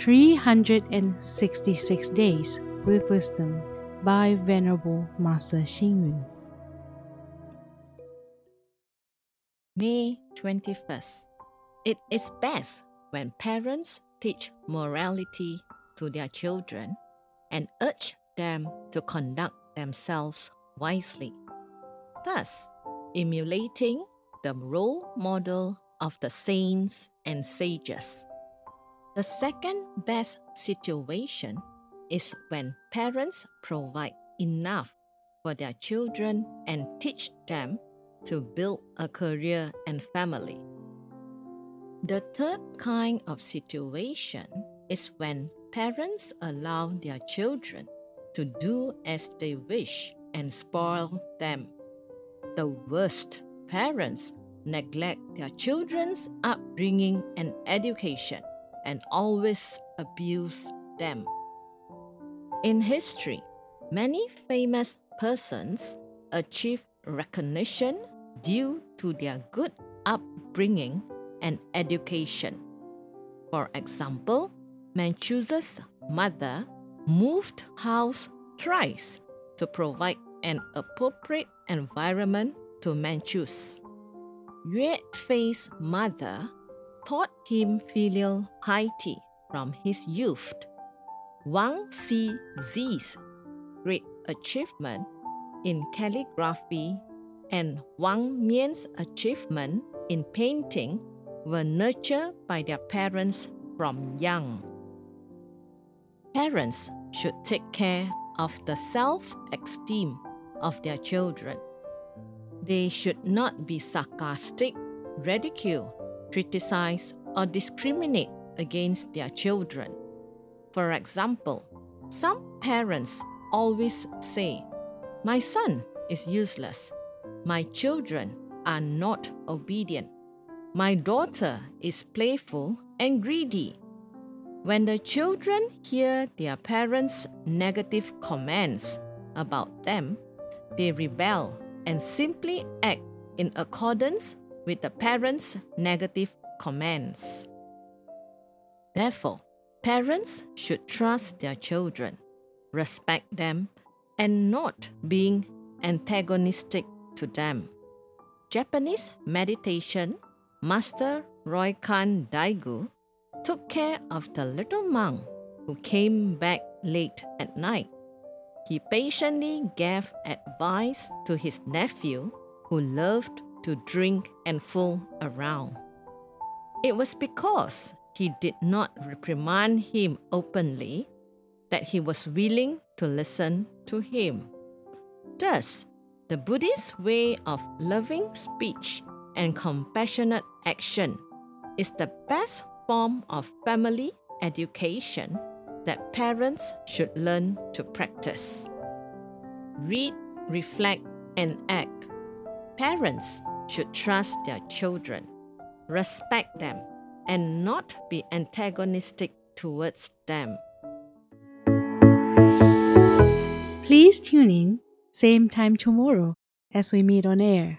366 Days with Wisdom by Venerable Master Xing Yun. May 21st. It is best when parents teach morality to their children and urge them to conduct themselves wisely, thus emulating the role model of the saints and sages. The second best situation is when parents provide enough for their children and teach them to build a career and family. The third kind of situation is when parents allow their children to do as they wish and spoil them. The worst parents neglect their children's upbringing and education and always abuse them. In history, many famous persons achieve recognition due to their good upbringing and education. For example, Mencius's mother moved house thrice to provide an appropriate environment to Mencius. Yue Fei's mother taught him filial piety from his youth. Wang Zi's great achievement in calligraphy and Wang Mian's achievement in painting were nurtured by their parents from young. Parents should take care of the self esteem of their children. They should not be sarcastic, ridicule, criticize, or discriminate against their children. For example, some parents always say, My son is useless. My children are not obedient. My daughter is playful and greedy. When the children hear their parents' negative comments about them, they rebel and simply act in accordance with the parents' negative comments. Therefore, parents should trust their children, respect them, and not being antagonistic to them. Japanese meditation master Ryokan Daigu took care of the little monk who came back late at night. He patiently gave advice to his nephew who loved to drink and fool around. It was because he did not reprimand him openly that he was willing to listen to him. Thus, the Buddhist way of loving speech and compassionate action is the best form of family education that parents should learn to practice. Read, reflect, and act. Parents should trust their children, respect them, and not be antagonistic towards them. Please tune in, same time tomorrow as we meet on air.